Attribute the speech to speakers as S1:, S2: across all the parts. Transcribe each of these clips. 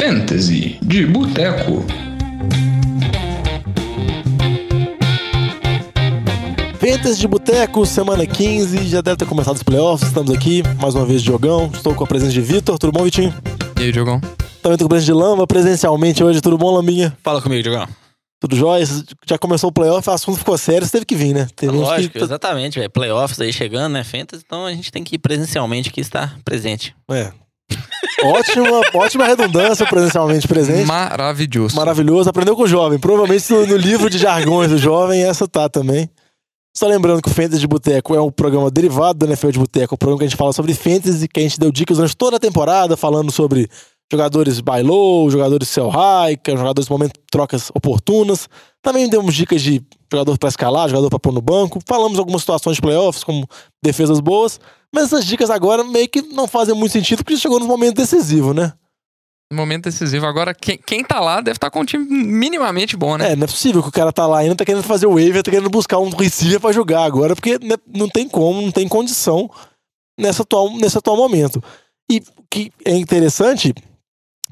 S1: Fantasy de Boteco.
S2: Fantasy de Boteco, semana 15, já deve ter começado os playoffs, estamos aqui, mais uma vez, Diogão, estou com a presença de Vitor, tudo bom, Vitinho?
S3: E aí, Diogão?
S2: Também tô com a presença de Lamba, presencialmente hoje, tudo bom, Lambinha?
S4: Fala comigo, Diogão.
S2: Tudo jóia? Já começou o playoff, o assunto ficou sério, você teve que vir, né? Teve uns
S4: Lógico,
S2: que...
S4: exatamente, velho. Playoffs aí chegando, né? Fantasy, então a gente tem que ir presencialmente aqui estar presente.
S2: É. ótima, ótima redundância presencialmente presente.
S3: Maravilhoso.
S2: Maravilhoso, aprendeu com o jovem. Provavelmente no, no livro de jargões do jovem, essa tá também. Só lembrando que o Fantasy de Boteco é um programa derivado do NFL de Boteco, um programa que a gente fala sobre Fantasy, que a gente deu dicas durante toda a temporada, falando sobre jogadores buy low, jogadores sell high, jogadores no momento trocas oportunas. Também demos dicas de jogador para escalar, jogador para pôr no banco. Falamos algumas situações de playoffs, como defesas boas. Mas essas dicas agora meio que não fazem muito sentido, porque chegou no momento decisivo, né?
S3: Momento decisivo. Agora, quem, quem tá lá deve estar tá com um time minimamente bom, né?
S2: É, não é possível que o cara tá lá ainda, tá querendo fazer o waiver, tá querendo buscar um receiver para jogar agora, porque né, não tem como, não tem condição nessa atual, nesse atual momento. E o que é interessante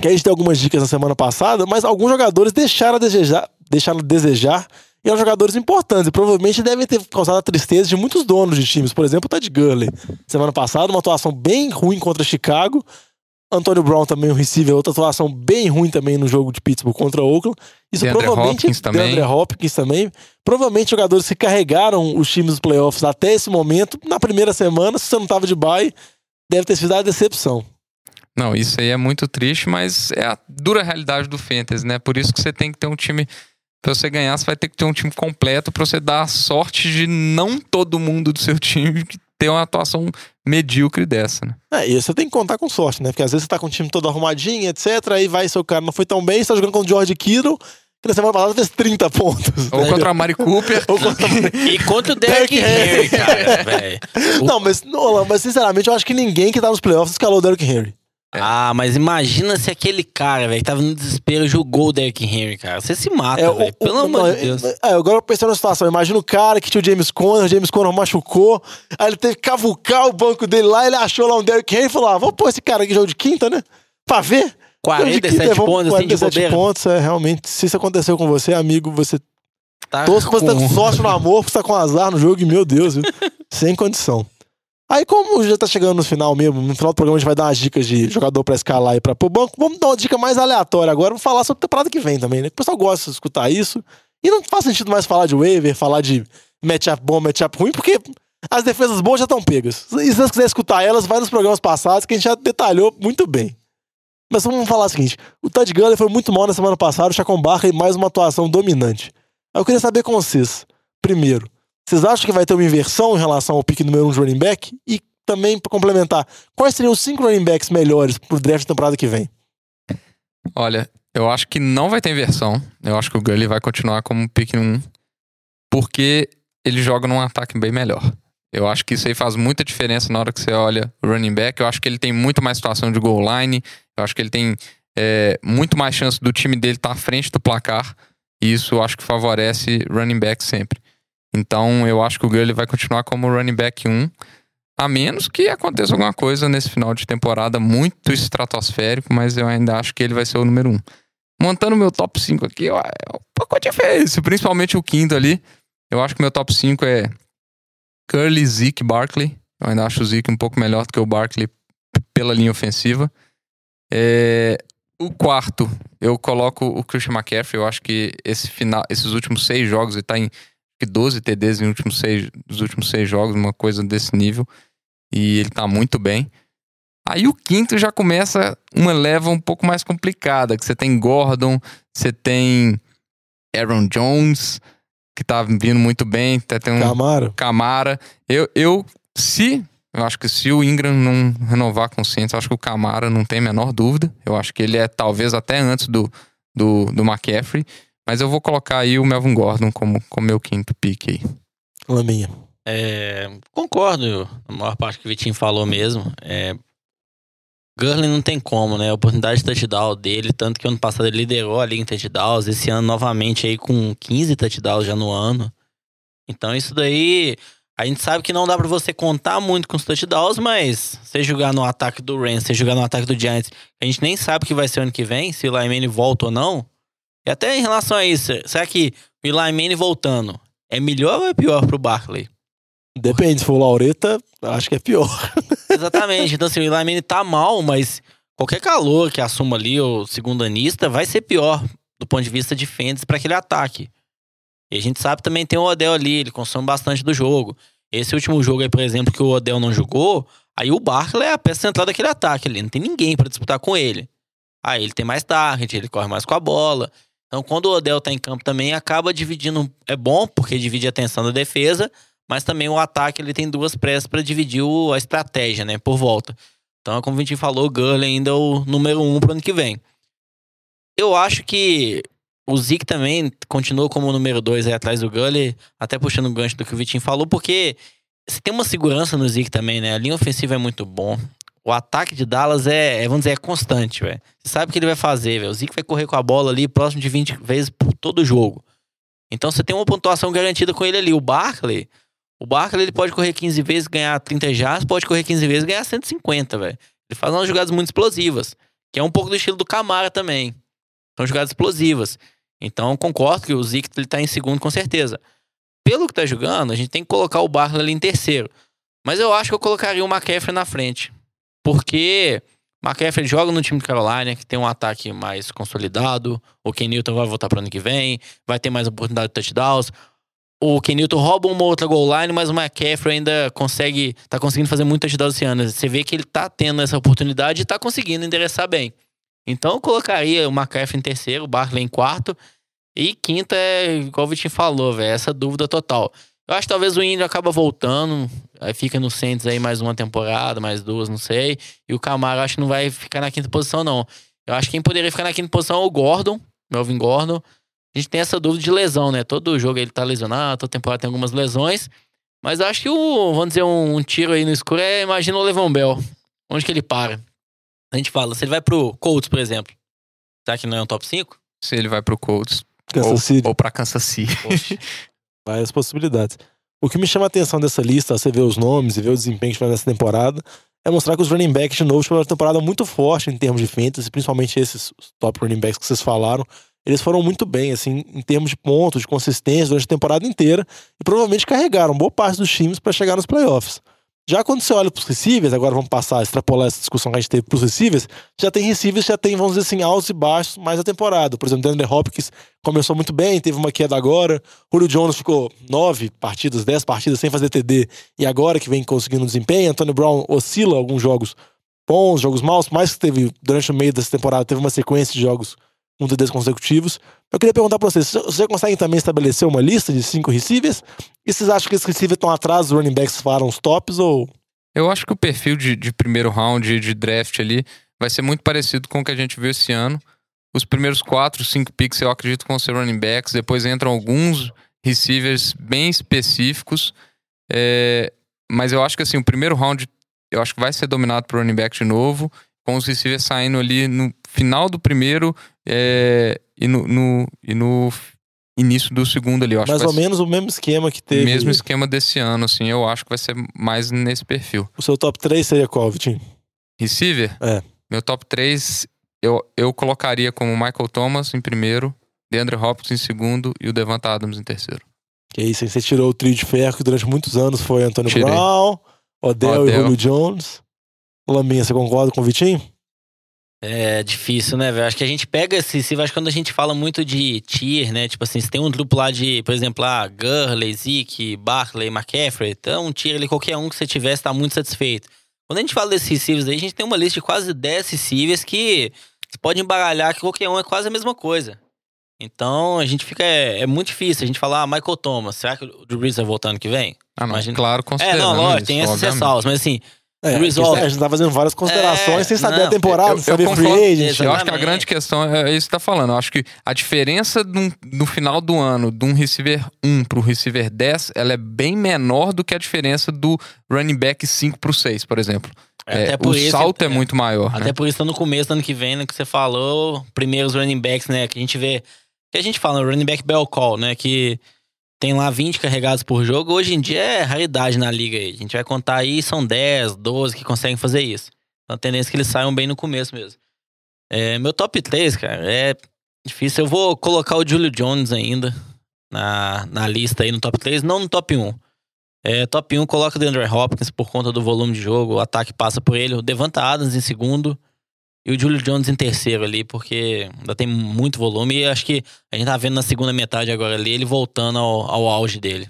S2: que a gente deu algumas dicas na semana passada, mas alguns jogadores deixaram a desejar, deixaram a desejar e eram jogadores importantes. E provavelmente devem ter causado a tristeza de muitos donos de times. Por exemplo, o Ted Gurley. Semana passada, uma atuação bem ruim contra Chicago. Antônio Brown também, o receiver, outra atuação bem ruim também no jogo de Pittsburgh contra Oakland. Isso
S3: DeAndre
S2: provavelmente.
S3: Hopkins também.
S2: DeAndre Hopkins também. Provavelmente jogadores que carregaram os times dos playoffs até esse momento, na primeira semana, se você não tava de bye, deve ter sido a decepção.
S3: Não, isso aí é muito triste, mas é a dura realidade do Fantasy, né? Por isso que você tem que ter um time. Pra você ganhar, você vai ter que ter um time completo pra você dar a sorte de não todo mundo do seu time ter uma atuação medíocre dessa, né?
S2: É, e você tem que contar com sorte, né? Porque às vezes você tá com o time todo arrumadinho, etc. Aí vai seu cara não foi tão bem, você tá jogando com o George Kittle, que na semana passada fez 30 pontos.
S3: Ou
S2: né?
S3: contra a Mari Cooper.
S2: Ou contra
S4: E contra o Derrick Henry, cara, velho.
S2: Não, mas, não, mas sinceramente eu acho que ninguém que tá nos playoffs escalou o Derrick Henry.
S4: Ah, mas imagina se aquele cara, velho, tava no desespero jogou o Derrick Henry, cara. Você se mata,
S2: É, o-
S4: velho.
S2: o-
S4: Pelo
S2: não,
S4: amor de
S2: é-
S4: Deus.
S2: É, agora eu pensei numa situação. Imagina o cara que tinha o James Conner, o James Conner machucou, aí ele teve que cavucar o banco dele lá, ele achou lá um Derrick Henry e falou: ah, vamos pôr esse cara aqui jogo de quinta, né? Pra ver.
S4: 47
S2: Vamos-
S4: pontos, assim, de
S2: 47
S4: bobeira.
S2: pontos, é, realmente. Se isso aconteceu com você, amigo, você
S4: Tá
S2: Torço que você tá com
S3: com-
S2: sorte no amor, você tá com azar no jogo, e meu Deus, viu? sem condição. Aí, como já tá chegando no final mesmo, no final do programa a gente vai dar umas dicas de jogador pra escalar e pra pôr banco, vamos dar uma dica mais aleatória agora, vamos falar sobre a temporada que vem também, né? O pessoal gosta de escutar isso, e não faz sentido mais falar de waiver, falar de matchup bom, matchup ruim, porque as defesas boas já estão pegas. E se você quiser escutar elas, vai nos programas passados que a gente já detalhou muito bem. Mas vamos falar o seguinte: o Todd Gurley foi muito mal na semana passada, o Chacon Barkley mais uma atuação dominante. Eu queria saber com vocês, primeiro, vocês acham que vai ter uma inversão em relação ao pique número 1 um de running back? E também, para complementar, quais seriam os cinco running backs melhores pro draft da temporada que vem?
S3: Olha, eu acho que não vai ter inversão. Eu acho que o Gully vai continuar como pick 1. Porque ele joga num ataque bem melhor. Eu acho que isso aí faz muita diferença na hora que você olha o running back. Eu acho que ele tem muito mais situação de goal line. Eu acho que ele tem é, muito mais chance do time dele estar à frente do placar. E isso eu acho que favorece running back sempre. Então eu acho que o Gurley vai continuar como running back 1. A menos que aconteça alguma coisa nesse final de temporada muito estratosférico, mas eu ainda acho que ele vai ser o número 1. Montando meu top 5 aqui, ó, é um pouco difícil, principalmente o quinto ali. Eu acho que meu top 5 é Curly, Zeke, Barkley. Eu ainda acho o Zeke um pouco melhor do que o Barkley pela linha ofensiva. É, o quarto, eu coloco o Christian McCaffrey. Eu acho que esse final, esses últimos seis jogos, ele tá em que 12 TDs nos últimos seis, nos últimos seis jogos, uma coisa desse nível. E ele tá muito bem. Aí o quinto já começa uma leva um pouco mais complicada, que você tem Gordon, você tem Aaron Jones, que tá vindo muito bem, até tem um
S2: Camaro?
S3: Camara. Eu, eu, se, eu acho que se o Ingram não renovar com o Saints, eu acho que o Camara não tem a menor dúvida. Eu acho que ele é talvez até antes do, do, do McCaffrey. Mas eu vou colocar aí o Melvin Gordon como, como meu quinto pick aí.
S2: Laminha.
S4: É, concordo, a maior parte que o Vitinho falou mesmo. É, Gurley não tem como, né? A oportunidade de touchdown dele, tanto que ano passado ele liderou a liga em touchdowns, esse ano novamente aí com 15 touchdowns já no ano. Então isso daí, A gente sabe que não dá pra você contar muito com os touchdowns, mas você jogar no ataque do Rams, você jogar no ataque do Giants, a gente nem sabe o que vai ser ano que vem, se o Manning volta ou não. E até em relação a isso, será que o Eli Manning voltando é melhor ou é pior pro Barkley?
S2: Depende, se for o Laureta, acho que é pior.
S4: Exatamente. Então, assim, o Eli Manning tá mal, mas qualquer calor que assuma ali, o segundo anista, vai ser pior do ponto de vista de fendas para aquele ataque. E a gente sabe também tem o Odell ali, ele consome bastante do jogo. Esse último jogo aí, por exemplo, que o Odell não jogou, aí o Barkley é a peça central daquele ataque ali, não tem ninguém para disputar com ele. Aí ele tem mais target, ele corre mais com a bola. Então, quando o Odell tá em campo também, acaba dividindo. É bom, porque divide a atenção da defesa, mas também o ataque ele tem duas pressas para dividir o, a estratégia, né, por volta. Então, como a gente falou, o Gurley ainda é o número um pro ano que vem. Eu acho que o Zeke também continua como número dois aí atrás do Gurley, até puxando o gancho do que o Vitinho falou, porque você tem uma segurança no Zeke também, né? A linha ofensiva é muito bom. O ataque de Dallas é, é vamos dizer, é constante, velho. Você sabe o que ele vai fazer, velho. O Zeke vai correr com a bola ali próximo de 20 vezes por todo jogo. Então você tem uma pontuação garantida com ele ali. O Barkley, o Barkley ele pode correr 15 vezes, ganhar 30 jardas, pode correr 15 vezes, ganhar 150, velho. Ele faz umas jogadas muito explosivas, que é um pouco do estilo do Camara também. São jogadas explosivas. Então concordo que o Zeke ele tá em segundo com certeza. Pelo que tá jogando, a gente tem que colocar o Barkley ali em terceiro. Mas eu acho que eu colocaria o McCaffrey na frente. Porque McCaffrey joga no time de Carolina, que tem um ataque mais consolidado. O Ken Newton vai voltar para ano que vem, vai ter mais oportunidade de touchdowns. O Ken Newton rouba uma outra goal line, mas o McCaffrey ainda consegue, tá conseguindo fazer muito touchdowns esse ano. Você vê que ele tá tendo essa oportunidade e tá conseguindo endereçar bem. Então eu colocaria o McCaffrey em terceiro, o Barkley em quarto. E quinta é, igual o Vitinho falou, velho, essa dúvida total. Eu acho que talvez o Índio acaba voltando, aí fica no Saints aí mais uma temporada, mais duas, não sei. E o Camaro acho que não vai ficar na quinta posição, não. Eu acho que quem poderia ficar na quinta posição é o Gordon, Melvin Gordon. A gente tem essa dúvida de lesão, né? Todo jogo ele tá lesionado, toda temporada tem algumas lesões. Mas eu acho que o, vamos dizer, um, um tiro aí no escuro é, imagina o Levão Bell. Onde que ele para? A gente fala, se ele vai pro Colts, por exemplo, será que não é um top 5?
S3: Se ele vai pro Colts.
S2: Kansas
S3: ou,
S2: City.
S3: ou pra Kansas City.
S2: Várias possibilidades. O que me chama a atenção dessa lista, você ver os nomes e ver o desempenho que tiveram nessa temporada, é mostrar que os running backs, de novo, tiveram uma temporada muito forte em termos de fantasy, principalmente esses top running backs que vocês falaram. Eles foram muito bem, assim, em termos de pontos, de consistência durante a temporada inteira e provavelmente carregaram boa parte dos times para chegar nos playoffs. Já quando você olha para os receivers, agora vamos passar a extrapolar essa discussão que a gente teve para os receivers, já tem receivers já tem, vamos dizer assim, altos e baixos mais a temporada. Por exemplo, DeAndre Hopkins começou muito bem, teve uma queda agora. Julio Jones ficou nove partidas, dez partidas sem fazer TD e agora que vem conseguindo desempenho. Antônio Brown oscila alguns jogos bons, jogos maus, mais que teve durante o meio dessa temporada, teve uma sequência de jogos um TDs consecutivos. Eu queria perguntar para vocês, vocês conseguem também estabelecer uma lista de cinco receivers? E vocês acham que esses receivers estão atrás dos running backs falaram os tops ou...
S3: Eu acho que o perfil de, de primeiro round, de draft ali, vai ser muito parecido com o que a gente viu esse ano. Os primeiros quatro, cinco picks eu acredito que vão ser running backs. Depois entram alguns receivers bem específicos. É, mas eu acho que assim, o primeiro round eu acho que vai ser dominado por running back de novo, com os receivers saindo ali no final do primeiro é, e, no, no, e no início do segundo ali. Eu acho
S2: Mais ou menos o mesmo esquema que teve.
S3: o mesmo esquema desse ano, assim. Eu acho que vai ser mais nesse perfil.
S2: O seu top 3 seria qual, Vitinho?
S3: Receiver?
S2: É.
S3: Meu top 3 eu, eu colocaria como Michael Thomas em primeiro, DeAndre Hopkins em segundo e o Devonta Adams em terceiro.
S2: Que isso, aí você tirou o trio de ferro que durante muitos anos foi Antônio
S3: Tirei.
S2: Brown, Odell, e
S3: Odell.
S2: Julio Jones. Lambinha, você concorda com o Vitinho?
S4: É difícil, né, velho? Acho que a gente pega esse. Se acho que quando a gente fala muito de tier, né? Tipo assim, se tem um grupo lá de, por exemplo, lá, Gurley, Zeke, Barkley, McCaffrey, então um tier ali, qualquer um que você tivesse, tá muito satisfeito. Quando a gente fala desses receivers aí, a gente tem uma lista de quase 10 receivers que você pode embaralhar que qualquer um é quase a mesma coisa. Então a gente fica. É, é muito difícil. A gente falar, ah, Michael Thomas, será que o Drew Brees vai voltar ano que vem?
S3: Ah, não.
S4: Imagina-
S3: Claro,
S4: É,
S3: considerando
S4: não, lógico,
S3: isso,
S4: tem essas ressalvas, mas assim,
S2: É,
S4: Brees
S2: a gente- tá fazendo várias considerações
S4: É,
S2: sem saber
S4: não,
S2: a temporada,
S3: eu-
S2: sem saber
S3: eu
S2: free
S3: concordo.
S2: agent.
S3: Eu acho que a
S4: Exatamente.
S3: grande questão é isso que tá falando. Eu acho que a diferença no, no final do ano de um receiver 1 pro receiver 10, ela é bem menor do que a diferença do running back 5 pro 6, por exemplo. É,
S4: até por
S3: o
S4: isso.
S3: salto é, muito maior.
S4: Até
S3: né?
S4: por isso, no começo do ano que vem, né, que você falou, primeiros running backs, né, que a gente vê. Que a gente fala, running back bell call, né, que tem lá 20 carregados por jogo. Hoje em dia é raridade na liga aí. A gente vai contar aí, são 10, 12 que conseguem fazer isso. Então a tendência é que eles saiam bem no começo mesmo. É, meu top 3, cara, é difícil. Eu vou colocar o Julio Jones ainda na, na lista aí no top 3, não no top 1. É, top 1 coloca o DeAndre Hopkins por conta do volume de jogo, o ataque passa por ele, o Devonta Adams em segundo e o Julio Jones em terceiro ali, porque ainda tem muito volume e acho que a gente tá vendo na segunda metade agora ali ele voltando ao, ao auge dele.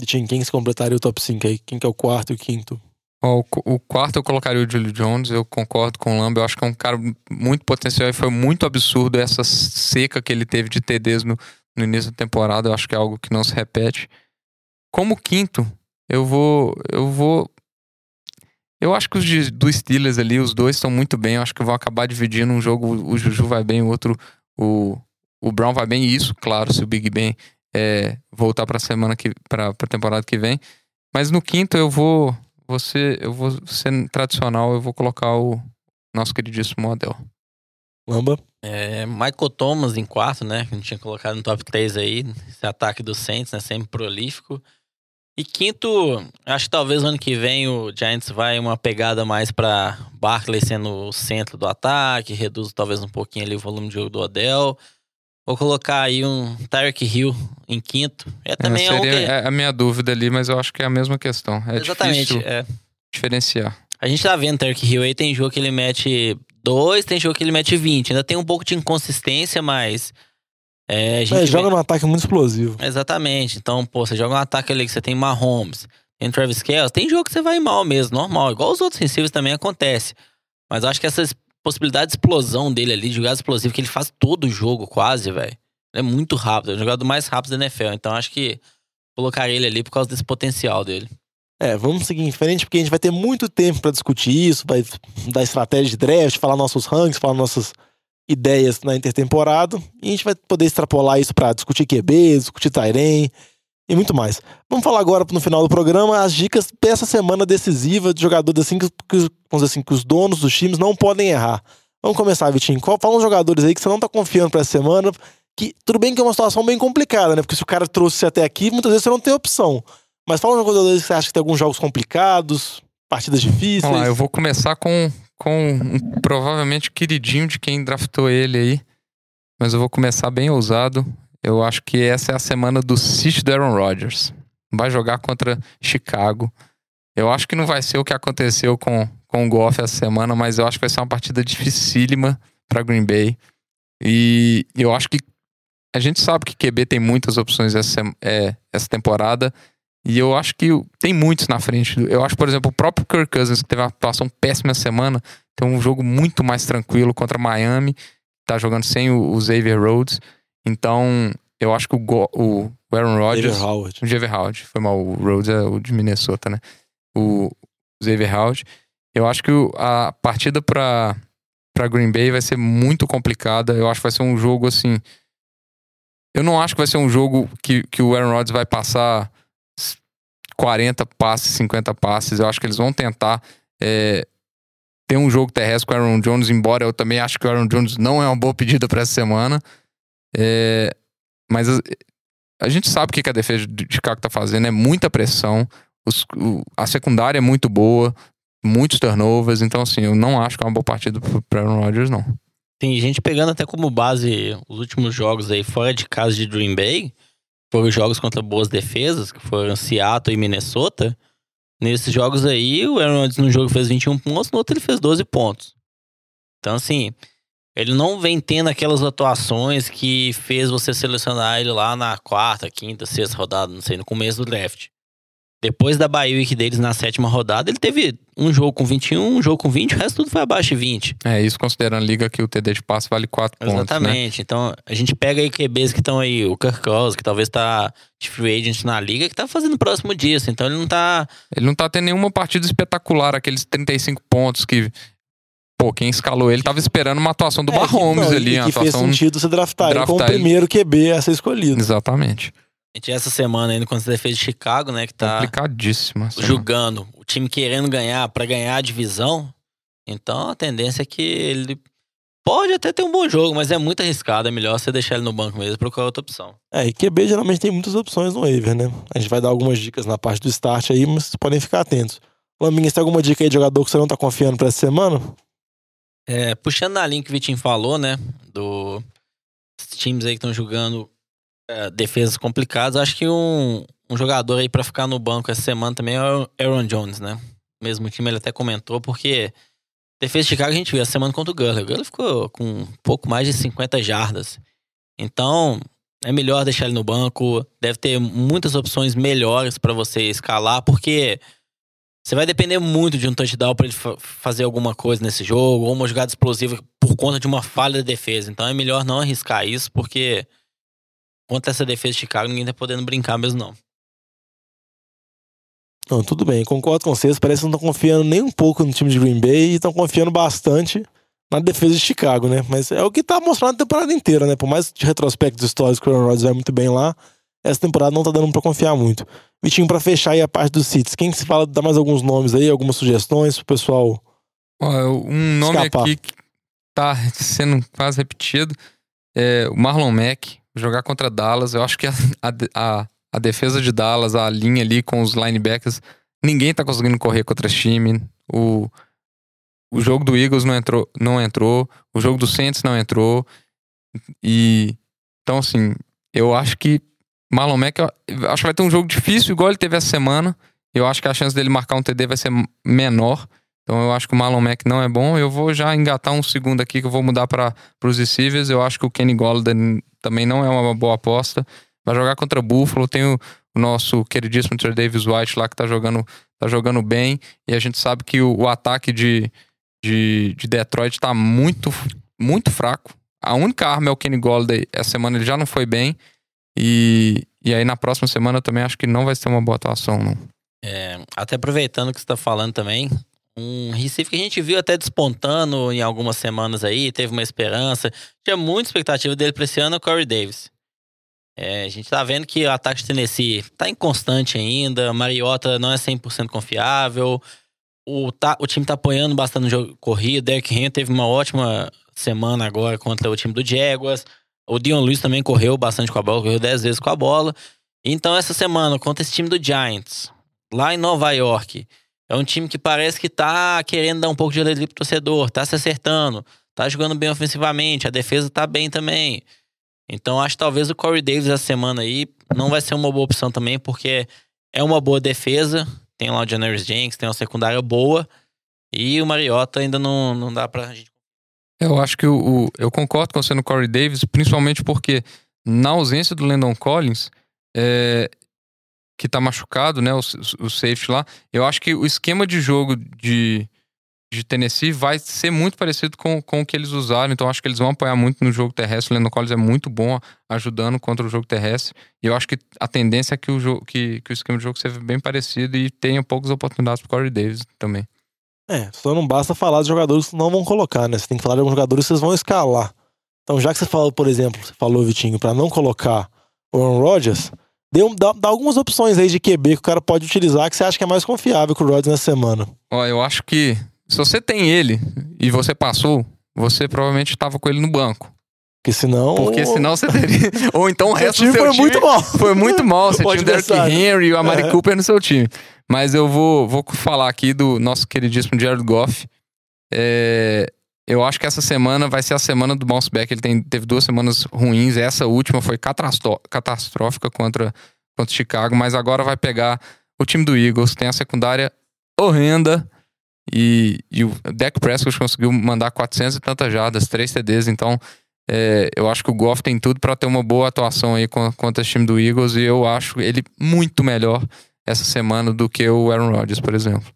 S2: E tinha quem se completaria o top 5 aí? Quem que é o quarto e o quinto?
S3: O, o quarto eu colocaria o Julio Jones, eu concordo com o Lamb, eu acho que é um cara muito potencial e foi muito absurdo essa seca que ele teve de TDs no, no início da temporada, eu acho que é algo que não se repete. Como quinto, eu vou. Eu vou. Eu acho que os de, do Steelers ali, os dois estão muito bem. Eu acho que vão acabar dividindo um jogo. O Juju vai bem, o outro. O, o Brown vai bem. E isso, claro, se o Big Ben é, voltar para semana que. Pra, pra temporada que vem. Mas no quinto eu vou. Você, eu vou ser tradicional, eu vou colocar o nosso queridíssimo Odell.
S2: Lamba?
S4: É, Michael Thomas em quarto, né? Que a gente tinha colocado no top 3 aí. Esse ataque do Saints, né? Sempre prolífico. E quinto, acho que talvez ano que vem o Giants vai uma pegada mais para Barkley sendo o centro do ataque, reduz talvez um pouquinho ali o volume de jogo do Odell. Vou colocar aí um Tyreek Hill em quinto. É também
S3: é,
S4: é,
S3: seria, é a minha dúvida ali, mas eu acho que é a mesma questão. É
S4: Exatamente. É.
S3: diferenciar.
S4: A gente tá vendo o Tyreek Hill aí, tem jogo que ele mete dois, tem jogo que ele mete 20. Ainda tem um pouco de inconsistência, mas. É,
S2: É, joga
S4: vê-
S2: num ataque muito explosivo.
S4: Exatamente. Então, pô, você joga um ataque ali que você tem Mahomes, tem Travis Kelce, tem jogo que você vai mal mesmo, normal. Igual os outros receivers também acontece. Mas eu acho que essa es- possibilidade de explosão dele ali, de jogada explosiva, que ele faz todo o jogo quase, velho. É muito rápido, é o jogador mais rápido da NFL. Então acho que colocaria ele ali por causa desse potencial dele.
S2: É, vamos seguir em frente, porque a gente vai ter muito tempo pra discutir isso, vai dar estratégia de draft, falar nossos ranks, falar nossas ideias na intertemporada, e a gente vai poder extrapolar isso pra discutir QB, discutir Tairen e muito mais. Vamos falar agora no final do programa as dicas dessa semana decisiva de jogadores assim que, que os- vamos dizer assim, que os donos dos times não podem errar. Vamos começar, Vitinho. Qual, fala uns jogadores aí que você não tá confiando pra essa semana, que tudo bem que é uma situação bem complicada, né? Porque se o cara trouxe você até aqui, muitas vezes você não tem opção. Mas fala uns jogadores que você acha que tem alguns jogos complicados, partidas difíceis.
S3: Vamos lá, eu vou começar com, com um, provavelmente queridinho de quem draftou ele aí. Mas eu vou começar bem ousado. Eu acho que essa é a semana do sítio do Aaron Rodgers. Vai jogar contra Chicago. Eu acho que não vai ser o que aconteceu com, com o Goff essa semana, mas eu acho que vai ser uma partida dificílima para Green Bay. E eu acho que a gente sabe que QB tem muitas opções essa, é, essa temporada. E eu acho que tem muitos na frente. Eu acho, por exemplo, o próprio Kirk Cousins, que teve uma atuação péssima semana, tem um jogo muito mais tranquilo contra Miami. Tá jogando sem o, Xavier Rhodes. Então, eu acho que o, Go- o Aaron Rodgers.
S2: Xavier Howard.
S3: O Xavier Howard. Foi mal, o Rhodes é o de Minnesota, né? O Xavier Howard. Eu acho que a partida pra, pra Green Bay vai ser muito complicada. Eu acho que vai ser um jogo assim. Eu não acho que vai ser um jogo que, que o Aaron Rodgers vai passar 40 passes, 50 passes. Eu acho que eles vão tentar é, ter um jogo terrestre com o Aaron Jones, embora eu também acho que o Aaron Jones não é uma boa pedida para essa semana. É, mas a, a gente sabe o que que a defesa de Chicago tá fazendo, é muita pressão. Os- o- a secundária é muito boa, muitos turnovers. Então, assim, eu não acho que é uma boa partida para Aaron Rodgers, não.
S4: Tem gente pegando até como base os últimos jogos aí fora de casa de Green Bay. Foram jogos contra boas defesas, que foram Seattle e Minnesota. Nesses jogos aí, o Aaron Rodgers num jogo fez 21 pontos, no outro ele fez 12 pontos. Então, assim, ele não vem tendo aquelas atuações que fez você selecionar ele lá na quarta, quinta, sexta rodada, não sei, no começo do draft. Depois da bye week deles na sétima rodada, ele teve um jogo com 21, um jogo com 20, o resto tudo foi abaixo de 20.
S3: É isso considerando a liga que o TD de passe vale 4 pontos, né?
S4: Exatamente. Então, a gente pega aí QBs que estão aí, o Kirk Cousins, que talvez tá de free agent na liga, que tá fazendo próximo disso. Então, ele não tá...
S3: Ele não tá tendo nenhuma partida espetacular, aqueles 35 pontos que. Pô, quem escalou ele tava esperando uma atuação do
S2: É,
S3: Mahomes
S2: não,
S3: ali,
S2: e que fez sentido você draftar, ele como o
S3: draftar
S2: primeiro QB a ser escolhido.
S3: Exatamente.
S4: A gente essa semana ainda contra a defesa de Chicago, né, que tá
S3: Complicadíssima.
S4: julgando o time querendo ganhar pra ganhar a divisão. Então, a tendência é que ele Pode até ter um bom jogo, mas é muito arriscado. É melhor você deixar ele no banco mesmo e procurar outra opção.
S2: É, e QB geralmente tem muitas opções no waiver, né? A gente vai dar algumas dicas na parte do start aí, mas vocês podem ficar atentos. Laminha, você tem alguma dica aí de jogador que você não tá confiando pra essa semana?
S4: É, puxando na linha que o Vitinho falou, né? Do times aí que estão jogando é, defesas complicadas, acho que um, um jogador aí pra ficar no banco essa semana também é o Aaron Jones, né? Mesmo time ele até comentou, porque defesa de Chicago a gente viu a semana contra o Gurley. O Gurley ficou com pouco mais de 50 jardas. Então, é melhor deixar ele no banco. Deve ter muitas opções melhores pra você escalar, porque você vai depender muito de um touchdown pra ele fa- fazer alguma coisa nesse jogo, ou uma jogada explosiva por conta de uma falha da defesa. Então é melhor não arriscar isso, porque contra essa defesa de Chicago ninguém tá podendo brincar mesmo, não.
S2: Não, tudo bem, concordo com vocês. Parece que não estão confiando nem um pouco no time de Green Bay e estão confiando bastante na defesa de Chicago, né? Mas é o que tá mostrando a temporada inteira, né? Por mais de retrospectos históricos que o Aaron Rodgers vai muito bem lá, essa temporada não tá dando pra confiar muito. Vitinho, pra fechar aí a parte dos Cits, quem que se fala, dá mais alguns nomes aí, algumas sugestões pro pessoal?
S3: Um nome
S2: Escapar.
S3: aqui que tá sendo quase repetido é o Marlon Mack, jogar contra Dallas. Eu acho que a, a, a defesa de Dallas, a linha ali com os linebackers, ninguém tá conseguindo correr contra esse time. O, o jogo do Eagles não entrou, não entrou, o jogo do Saints não entrou. E então assim, eu acho que Marlon Mack, acho que vai ter um jogo difícil igual ele teve essa semana. Eu acho que a chance dele marcar um TD vai ser menor. Então eu acho que o Marlon Mack não é bom. Eu vou já engatar um segundo aqui que eu vou mudar para os receivers. Eu acho que o Kenny Golden também não é uma boa aposta. Vai jogar contra o Buffalo. Tem o, o nosso queridíssimo Trey Davis White lá que tá jogando, tá jogando bem. E a gente sabe que o, o ataque de, de, de Detroit tá muito, muito fraco. A única arma é o Kenny Golden. Essa semana ele já não foi bem. E, e aí na próxima semana eu também acho que não vai ser uma boa atuação, não.
S4: É, até aproveitando o que você tá falando também, um Recife que a gente viu até despontando em algumas semanas aí, teve uma esperança. Tinha muita expectativa dele pra esse ano, o Corey Davis. É, a gente tá vendo que o ataque de Tennessee tá inconstante ainda, Mariota não é 100% confiável, o, tá- o time tá apoiando bastante no jogo corrido, Derrick Henry teve uma ótima semana agora contra o time do Jaguars, o Dion Lewis também correu bastante com a bola, correu 10 vezes com a bola. Então essa semana contra esse time do Giants, lá em Nova York, é um time que parece que tá querendo dar um pouco de alegria pro torcedor, tá se acertando, tá jogando bem ofensivamente, a defesa tá bem também. Então acho que talvez o Corey Davis essa semana aí não vai ser uma boa opção também, porque é uma boa defesa, tem lá o Janoris Jenks, tem uma secundária boa, e o Mariota ainda não, não dá pra gente.
S3: Eu acho que o, o- eu concordo com você no Corey Davis, principalmente porque na ausência do Landon Collins, é, que tá machucado, né, o, o safety lá, eu acho que o esquema de jogo de, de Tennessee vai ser muito parecido com, com o que eles usaram, então acho que eles vão apoiar muito no jogo terrestre. O Landon Collins é muito bom ajudando contra o jogo terrestre, e eu acho que a tendência é que o, que, que o esquema de jogo seja bem parecido e tenha poucas oportunidades pro Corey Davis também.
S2: É, só não basta falar dos jogadores que não vão colocar, né? Você tem que falar de alguns jogadores que vocês vão escalar. Então, já que você falou, por exemplo, você falou, Vitinho, pra não colocar o Aaron Rodgers, dê um- dá, dá algumas opções aí de QB que o cara pode utilizar que você acha que é mais confiável que o Rodgers nessa semana.
S3: Ó, eu acho que se você tem ele e você passou, você provavelmente estava com ele no banco.
S2: Porque senão.
S3: Porque senão você teria. Ou então o resto
S2: time
S3: do seu
S2: foi
S3: time
S2: muito mal.
S3: foi muito mal. Você
S2: O
S3: tinha o Derrick. Henry e o Amari
S2: É.
S3: Cooper no seu time. Mas eu vou, vou falar aqui do nosso queridíssimo Jared Goff. É, eu acho que essa semana vai ser a semana do bounce back. Ele tem, teve duas semanas ruins. Essa última foi catastrófica contra, contra Chicago. Mas agora vai pegar o time do Eagles. Tem a secundária horrenda. E, e o Dak Prescott conseguiu mandar 400 e tantas jardas, 3 TDs. Então, é, eu acho que o Goff tem tudo para ter uma boa atuação aí con- contra esse time do Eagles. E eu acho ele muito melhor essa semana do que o Aaron Rodgers, por exemplo.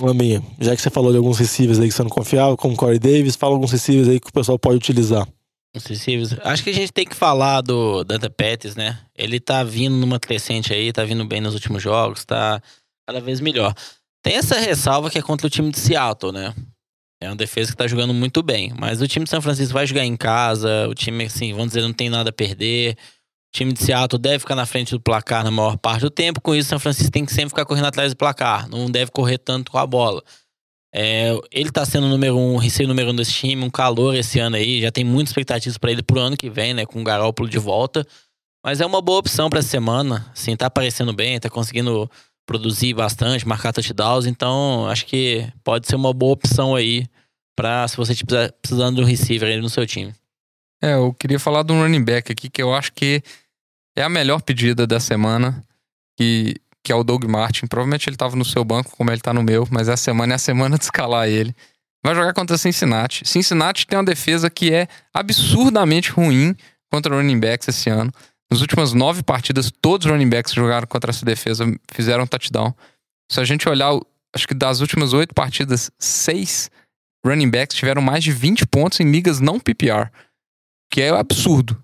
S2: Laminha, já que você falou de alguns receivers aí que você não confiava, como Corey Davis, fala alguns receivers aí que o pessoal pode utilizar.
S4: Os receivers. Acho que a gente tem que falar do Dante Pettis, né? Ele tá vindo numa crescente aí, tá vindo bem nos últimos jogos, tá cada vez melhor. Tem essa ressalva que é contra o time de Seattle, né? É uma defesa que tá jogando muito bem. Mas o time de São Francisco vai jogar em casa, o time, assim, vamos dizer, não tem nada a perder. O time de Seattle deve ficar na frente do placar na maior parte do tempo. Com isso, São Francisco tem que sempre ficar correndo atrás do placar. Não deve correr tanto com a bola. É, ele tá sendo o número um, receio número um desse time, um calor esse ano aí. Já tem muitas expectativas pra ele pro ano que vem, né? Com o Garópolo de volta. Mas é uma boa opção pra essa semana. Assim, tá aparecendo bem, tá conseguindo produzir bastante, marcar touchdowns. Então, acho que pode ser uma boa opção aí pra se você estiver precisando de um receiver no seu time.
S3: É, eu queria falar de um running back aqui que eu acho que é a melhor pedida da semana, que, que é o Doug Martin. Provavelmente ele tava no seu banco, como ele tá no meu, mas essa semana é a semana de escalar ele. Vai jogar contra Cincinnati. Cincinnati tem uma defesa que é absurdamente ruim contra running backs esse ano. Nas últimas nove partidas, todos os running backs que jogaram contra essa defesa fizeram touchdown. Se a gente olhar, acho que das últimas oito partidas, seis running backs tiveram mais de 20 pontos em ligas não PPR que é absurdo.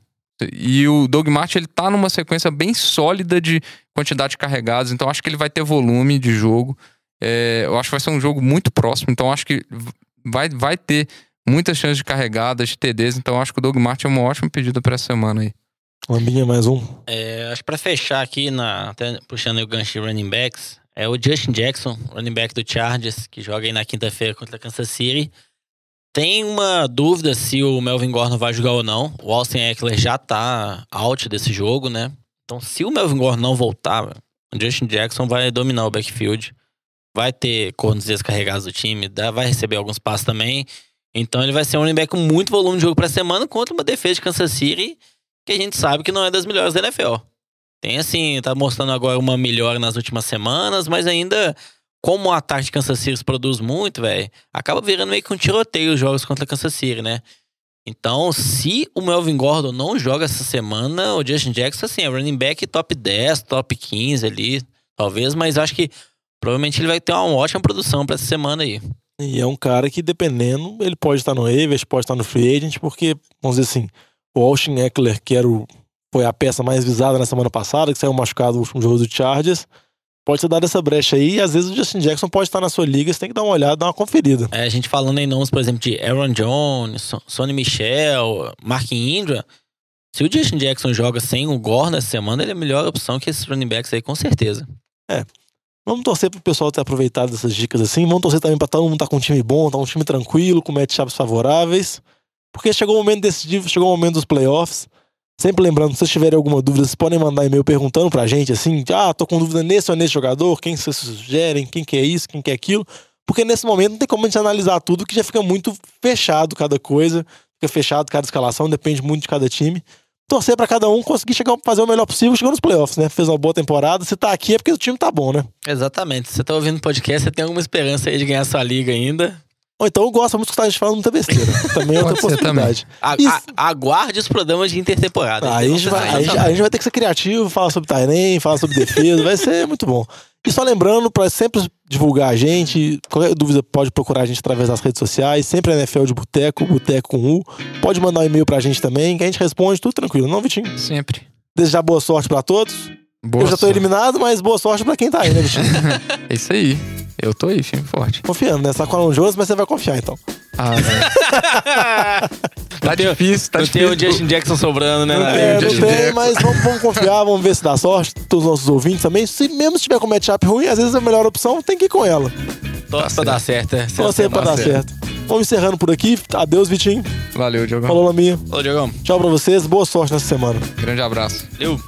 S3: E o Doug Martin, ele tá numa sequência bem sólida de quantidade de carregados, então acho que ele vai ter volume de jogo. É, eu acho que vai ser um jogo muito próximo, então acho que vai, vai ter muitas chances de carregadas, de TDs, então acho que o Doug Martin é uma ótima pedida para essa semana aí.
S2: Lambinha mais um.
S4: É, acho que pra fechar aqui, na, até puxando o gancho de running backs, é o Justin Jackson, running back do Chargers, que joga aí na quinta-feira contra a Kansas City. Tem uma dúvida se o Melvin Gordon vai jogar ou não. O Austin Eckler já tá out desse jogo, né? Então, se o Melvin Gordon não voltar, o Justin Jackson vai dominar o backfield. Vai ter cornos descarregados do time, vai receber alguns passos também. Então, ele vai ser um running back com muito volume de jogo pra semana contra uma defesa de Kansas City que a gente sabe que não é das melhores da NFL. Tem assim, tá mostrando agora uma melhora nas últimas semanas, mas ainda como o ataque de Kansas City produz muito, velho, acaba virando meio que um tiroteio os jogos contra Kansas City, né? Então, se o Melvin Gordon não joga essa semana, o Justin Jackson, assim, é running back top 10, top 15 ali, talvez, mas acho que provavelmente ele vai ter uma ótima produção para essa semana aí.
S2: E é um cara que, dependendo, ele pode estar no Waivers, pode estar no Free Agent, porque, vamos dizer assim, o Austin Eckler, que era o, foi a peça mais visada na semana passada, que saiu machucado no último jogo do Chargers, pode ter dado essa brecha aí. E às vezes o Justin Jackson pode estar na sua liga, você tem que dar uma olhada, dar uma conferida.
S4: É, a gente falando em nomes, por exemplo, de Aaron Jones, Sonny Michel, Mark Indra. Se o Justin Jackson joga sem o Gore nessa semana, ele é a melhor opção que esses running backs aí, com certeza.
S2: É. Vamos torcer pro pessoal ter aproveitado dessas dicas assim. Vamos torcer também pra todo mundo estar tá com um time bom, tá um time tranquilo, com matchups favoráveis. Porque chegou o momento decisivo, chegou o momento dos playoffs. Sempre lembrando, se vocês tiverem alguma dúvida, vocês podem mandar e-mail perguntando pra gente, assim, ah, tô com dúvida nesse ou nesse jogador, quem vocês sugerem, quem que é isso, quem que é aquilo. Porque nesse momento não tem como a gente analisar tudo, que já fica muito fechado cada coisa, fica fechado cada escalação, depende muito de cada time. Torcer para cada um conseguir chegar fazer o melhor possível, chegar nos playoffs, né? Fez uma boa temporada, se tá aqui é porque o time tá bom, né?
S4: Exatamente. Você tá ouvindo o podcast, você tem alguma esperança aí de ganhar sua liga ainda.
S2: Ou então eu gosto muito de escutar a gente falando muita besteira. Também é outra possibilidade.
S4: A, a, aguarde os programas de intertemporada.
S2: Ah, a, gente vai, a, gente, a, gente vai, ter que ser criativo, falar sobre Tainem, falar sobre defesa, vai ser muito bom. E só lembrando, para sempre divulgar a gente, qualquer dúvida pode procurar a gente através das redes sociais, sempre NFL de Boteco, Boteco com U. Pode mandar um e-mail pra gente também, que a gente responde tudo tranquilo, não, Vitinho?
S3: Sempre.
S2: Desejar boa sorte para todos. Boa eu já tô sorte. eliminado, mas boa sorte para quem tá aí, né, Vitinho?
S3: é isso aí. Eu tô aí, firme forte.
S2: Confiando, né? Você tá com o Jones, mas você vai confiar, então.
S3: Ah, tá difícil, tá
S4: não
S3: difícil.
S4: tem o Justin Jackson sobrando, né?
S2: Não, é, não tem, mas vamos, vamos, confiar, vamos ver se dá sorte. Todos os nossos ouvintes também. Se mesmo se tiver com matchup ruim, às vezes a melhor opção tem que ir com ela.
S4: Torce tá pra dar certo, é.
S2: Torce pra dar certo. certo. Vamos encerrando por aqui. Adeus, Vitinho.
S3: Valeu, Diogão.
S2: Falou, Laminha.
S4: Falou, Diogão.
S2: Tchau pra vocês. Boa sorte nessa semana.
S3: Grande abraço.
S4: Valeu.